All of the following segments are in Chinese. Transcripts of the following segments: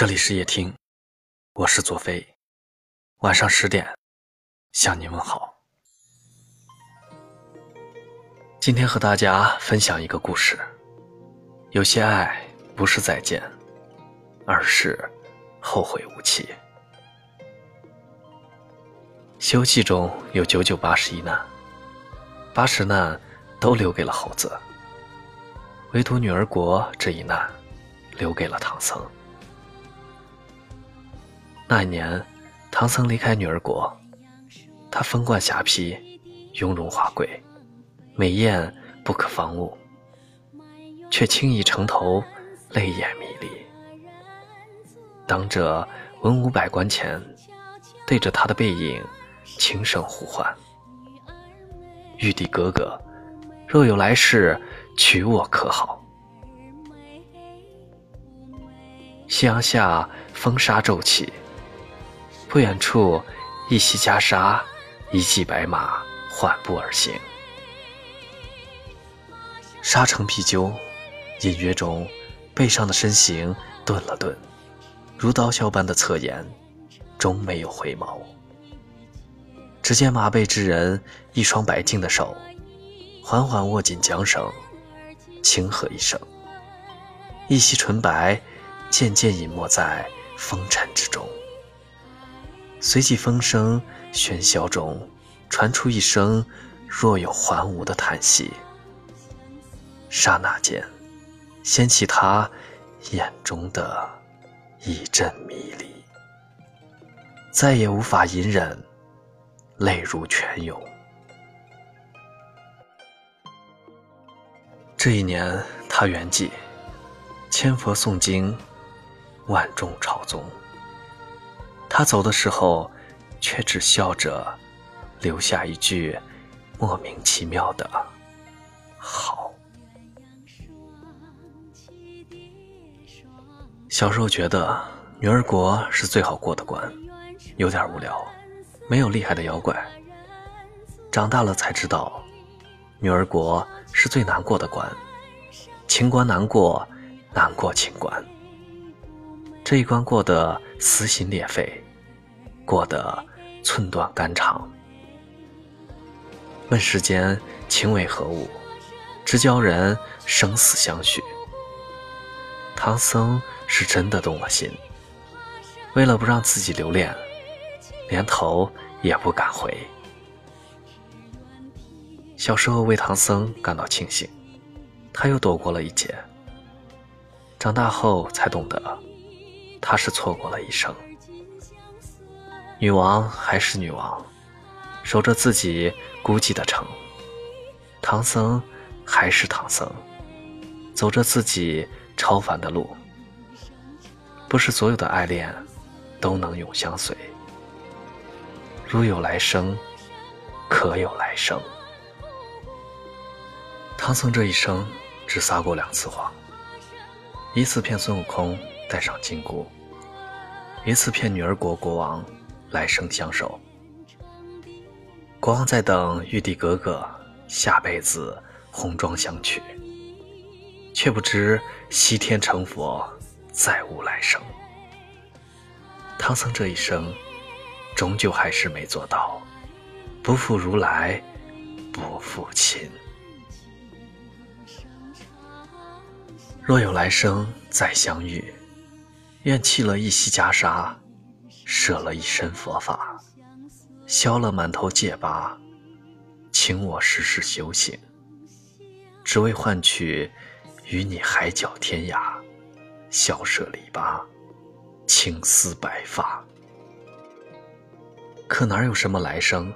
这里是夜听，我是左飞。晚上十点，向您问好。今天和大家分享一个故事。有些爱不是再见，而是后会无期。《西游记》中有九九八十一难，八十难都留给了猴子，唯独女儿国这一难留给了唐僧。那一年，唐僧离开女儿国，他风冠霞帔，雍容华贵，美艳不可方物，却轻易城头，泪眼迷离。当着文武百官前，对着他的背影，轻声呼唤：“玉帝哥哥，若有来世，娶我可好？”夕阳下，风沙骤起。不远处，一袭袈裟，一骑白马缓步而行。沙城啤酒，隐约中，背上的身形顿了顿，如刀削般的侧颜，终没有回眸。只见马背之人，一双白净的手，缓缓握紧缰绳，轻喝一声，一袭纯白，渐渐隐没在风尘之中。随即，风声喧嚣中传出一声若有还无的叹息。刹那间，掀起他眼中的一阵迷离，再也无法隐忍，泪如泉涌。这一年，他圆寂，千佛诵经，万众朝宗。他走的时候，却只笑着，留下一句莫名其妙的“好”。小时候觉得女儿国是最好过的关，有点无聊，没有厉害的妖怪。长大了才知道，女儿国是最难过的关，情关难过，难过情关。这一关过得撕心裂肺，过得寸断肝肠。问世间情为何物，直教人生死相许。唐僧是真的动了心，为了不让自己留恋，连头也不敢回。小时候为唐僧感到庆幸，他又躲过了一劫。长大后才懂得。他是错过了一生，女王还是女王，守着自己孤寂的城；唐僧还是唐僧，走着自己超凡的路。不是所有的爱恋都能永相随，如有来生，可有来生？唐僧这一生只撒过两次谎，一次骗孙悟空。带上金箍，一次骗女儿国国王来生相守。国王在等玉帝哥哥下辈子红妆相娶，却不知西天成佛再无来生。唐僧这一生，终究还是没做到不负如来，不负卿。若有来生再相遇。愿弃了一袭袈裟，舍了一身佛法，消了满头戒疤，请我时时修行，只为换取与你海角天涯，笑舍篱笆，青丝白发。可哪有什么来生？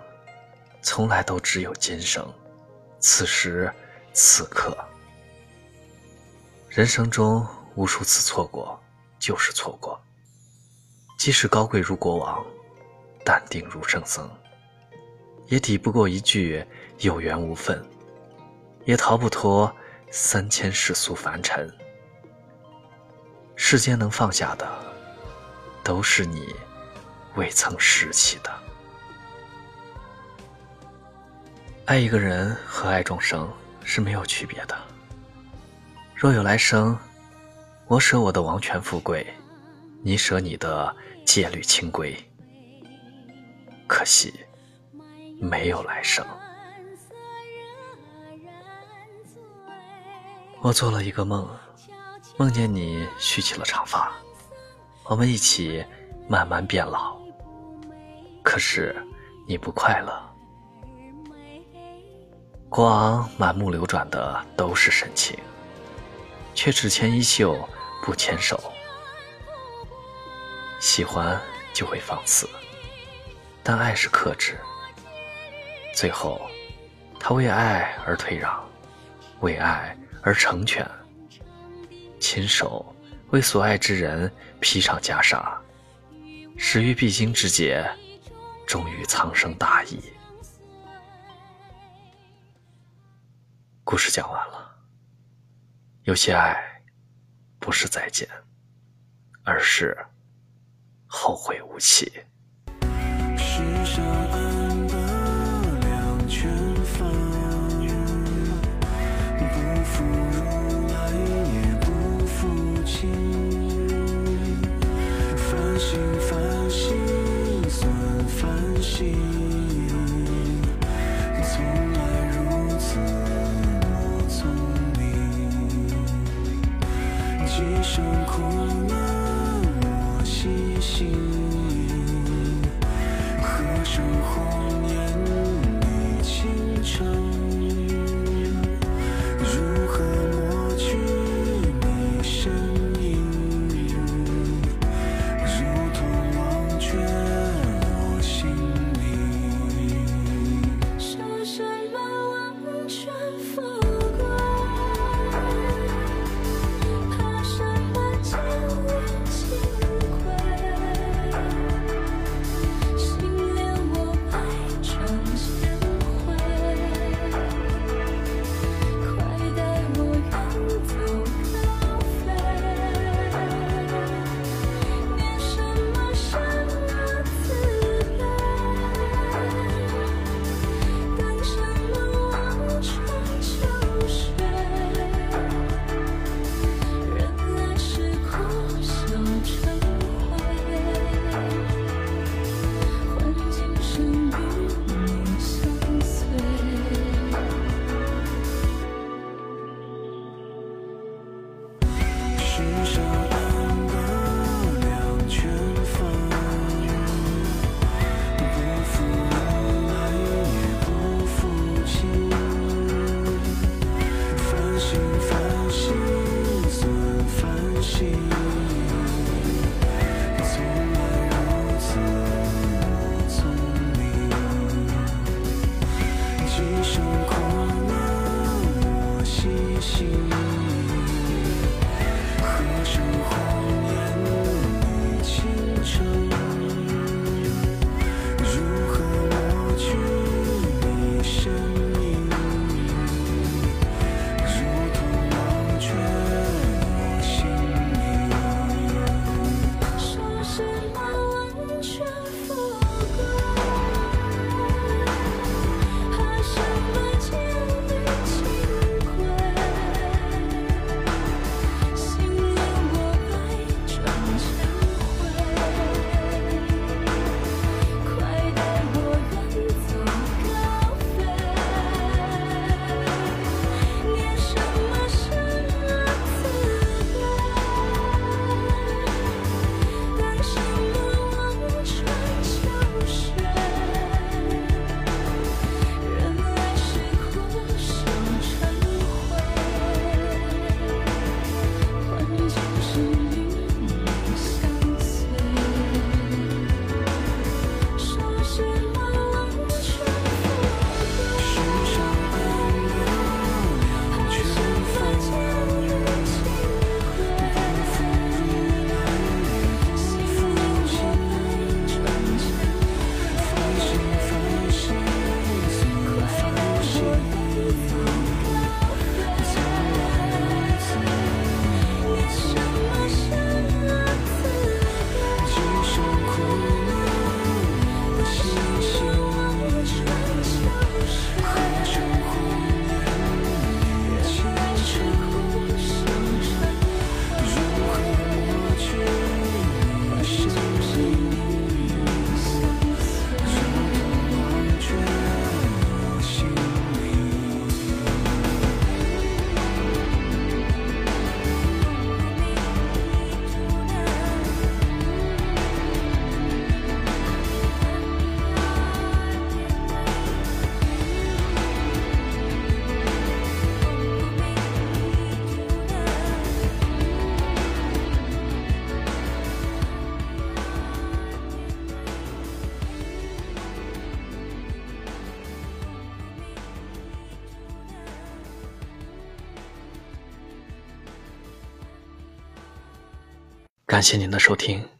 从来都只有今生，此时此刻。人生中无数次错过。就是错过。即使高贵如国王，淡定如圣僧，也抵不过一句有缘无分，也逃不脱三千世俗凡尘。世间能放下的，都是你未曾拾起的。爱一个人和爱众生是没有区别的。若有来生。我舍我的王权富贵，你舍你的戒律清规，可惜没有来生。我做了一个梦，梦见你蓄起了长发，我们一起慢慢变老。可是你不快乐，国王满目流转的都是深情，却只牵衣袖不牵手。喜欢就会放肆，但爱是克制。最后，他为爱而退让，为爱。而成全，亲手为所爱之人披上袈裟，始于必经之劫，终于苍生大义。故事讲完了，有些爱不是再见，而是后会无期。不负如。声苦闷，我心心，和生红。感谢您的收听。